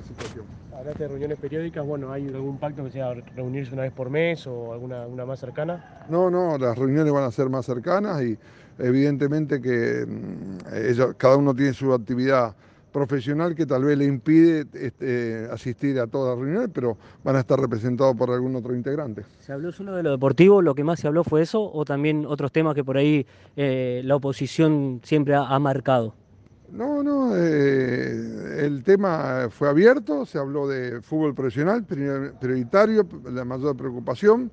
esta situación. Hablaste de reuniones periódicas, bueno, ¿hay algún pacto que sea reunirse una vez por mes o alguna una más cercana? No, no, las reuniones van a ser más cercanas y evidentemente que mm, ellos, cada uno tiene su actividad profesional que tal vez le impide este, asistir a todas las reuniones, pero van a estar representados por algún otro integrante. ¿Se habló solo de lo deportivo? ¿Lo que más se habló fue eso? ¿O también otros temas que por ahí eh, la oposición siempre ha, ha marcado? No, no, eh, el tema fue abierto, se habló de fútbol profesional, prioritario, la mayor preocupación,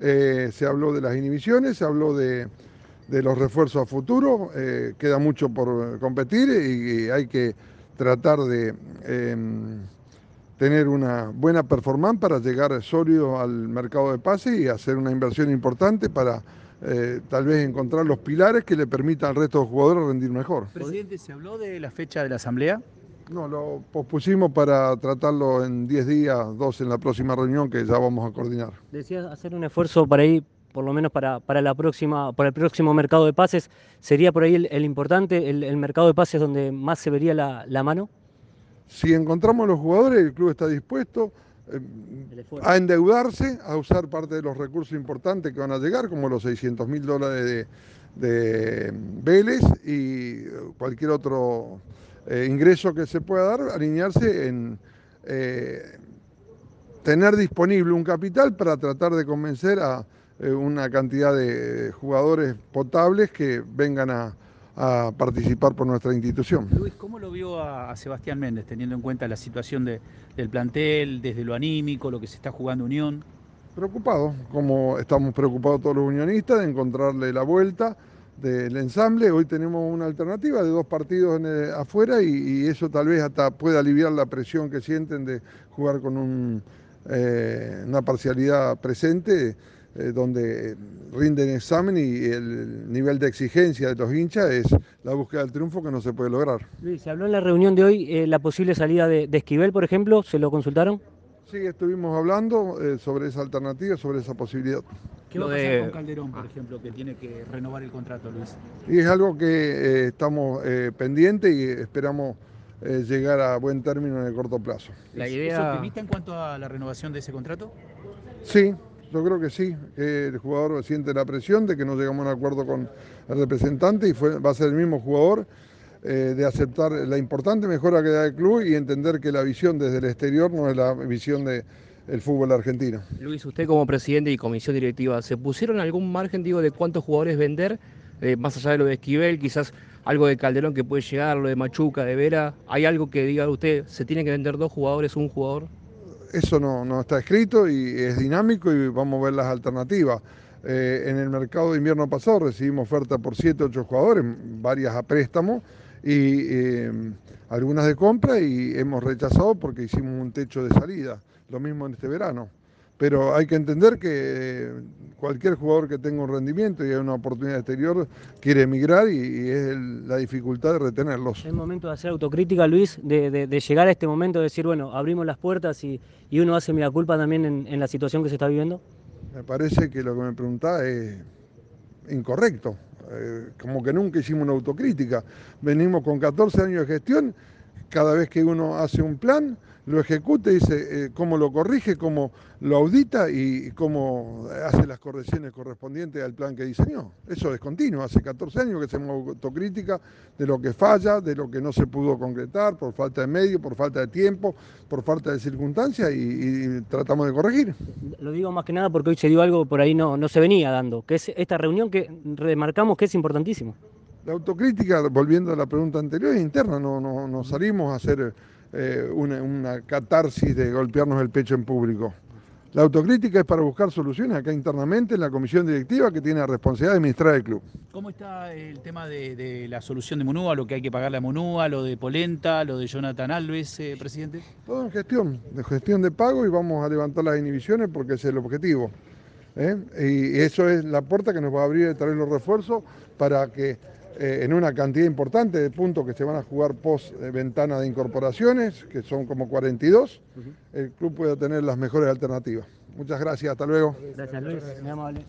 eh, se habló de las inhibiciones, se habló de, los refuerzos a futuro, eh, queda mucho por competir y, hay que tratar de eh, tener una buena performance para llegar sólido al mercado de pase y hacer una inversión importante para eh, tal vez encontrar los pilares que le permitan al resto de los jugadores rendir mejor. Presidente, ¿se habló de la fecha de la asamblea? No, lo pospusimos para tratarlo en 10 días, dos en la próxima reunión que ya vamos a coordinar. Decías hacer un esfuerzo para ir, por lo menos para, para la próxima, para el próximo mercado de pases. ¿Sería por ahí el, el importante, el, el, mercado de pases donde más se vería la, la mano? Si encontramos los jugadores, el club está dispuesto eh, a endeudarse, a usar parte de los recursos importantes que van a llegar, como los 600 mil dólares de, de, Vélez y cualquier otro eh, ingreso que se pueda dar, alinearse en eh, tener disponible un capital para tratar de convencer a eh, una cantidad de jugadores potables que vengan a, a participar por nuestra institución. Luis, ¿cómo lo vio a, a Sebastián Méndez, teniendo en cuenta la situación de, del plantel, desde lo anímico, lo que se está jugando Unión? Preocupado, como estamos preocupados todos los unionistas de encontrarle la vuelta del ensamble. Hoy tenemos una alternativa de dos partidos el, afuera y, y, eso tal vez hasta puede aliviar la presión que sienten de jugar con un, eh, una parcialidad presente eh, donde rinden examen y el nivel de exigencia de los hinchas es la búsqueda del triunfo que no se puede lograr. Luis, se habló en la reunión de hoy eh, la posible salida de, de, Esquivel, por ejemplo, ¿se lo consultaron? Sí, estuvimos hablando eh, sobre esa alternativa, sobre esa posibilidad. ¿Qué va a pasar con Calderón, por ejemplo, que tiene que renovar el contrato, Luis? Y es algo que eh, estamos eh, pendientes y esperamos eh, llegar a buen término en el corto plazo. ¿La idea... ¿Es optimista en cuanto a la renovación de ese contrato? Sí, yo creo que sí, que el jugador siente la presión de que no llegamos a un acuerdo con el representante y fue, va a ser el mismo jugador eh, de aceptar la importante mejora que da el club y entender que la visión desde el exterior no es la visión del de fútbol argentino. Luis, usted como presidente y comisión directiva, ¿se pusieron algún margen digo, de cuántos jugadores vender? Eh, más allá de lo de Esquivel, quizás algo de Calderón que puede llegar, lo de Machuca, de Vera. ¿Hay algo que diga usted, se tiene que vender dos jugadores, un jugador? eso no, no, está escrito y es dinámico y vamos a ver las alternativas. Eh, en el mercado de invierno pasado recibimos oferta por 7, 8 jugadores, varias a préstamo y eh, algunas de compra y hemos rechazado porque hicimos un techo de salida. Lo mismo en este verano pero hay que entender que cualquier jugador que tenga un rendimiento y hay una oportunidad exterior quiere emigrar y, y es el, la dificultad de retenerlos. Es momento de hacer autocrítica, Luis, de, de, de, llegar a este momento de decir, bueno, abrimos las puertas y, y uno hace mea culpa también en, en, la situación que se está viviendo. Me parece que lo que me preguntaba es incorrecto. Eh, como que nunca hicimos una autocrítica. Venimos con 14 años de gestión, cada vez que uno hace un plan, lo ejecuta y dice eh, cómo lo corrige, cómo lo audita y cómo hace las correcciones correspondientes al plan que diseñó. Eso es continuo, hace 14 años que hacemos autocrítica de lo que falla, de lo que no se pudo concretar por falta de medio, por falta de tiempo, por falta de circunstancias y, tratamos de corregir. Lo digo más que nada porque hoy se dio algo por ahí no, no se venía dando, que es esta reunión que remarcamos que es importantísimo. La autocrítica, volviendo a la pregunta anterior, es interna, no, no, no salimos a hacer eh, una, una catarsis de golpearnos el pecho en público. La autocrítica es para buscar soluciones acá internamente en la comisión directiva que tiene la responsabilidad de administrar el club. ¿Cómo está el tema de, de la solución de Monúa, lo que hay que pagarle a Monúa, lo de Polenta, lo de Jonathan Alves, eh, presidente? Todo en gestión, de gestión de pago y vamos a levantar las inhibiciones porque ese es el objetivo. ¿eh? Y eso es la puerta que nos va a abrir de traer los refuerzos para que eh, en una cantidad importante de puntos que se van a jugar post eh, ventana de incorporaciones, que son como 42, uh -huh. el club puede tener las mejores alternativas. Muchas gracias, hasta luego. Gracias Luis, muy amable.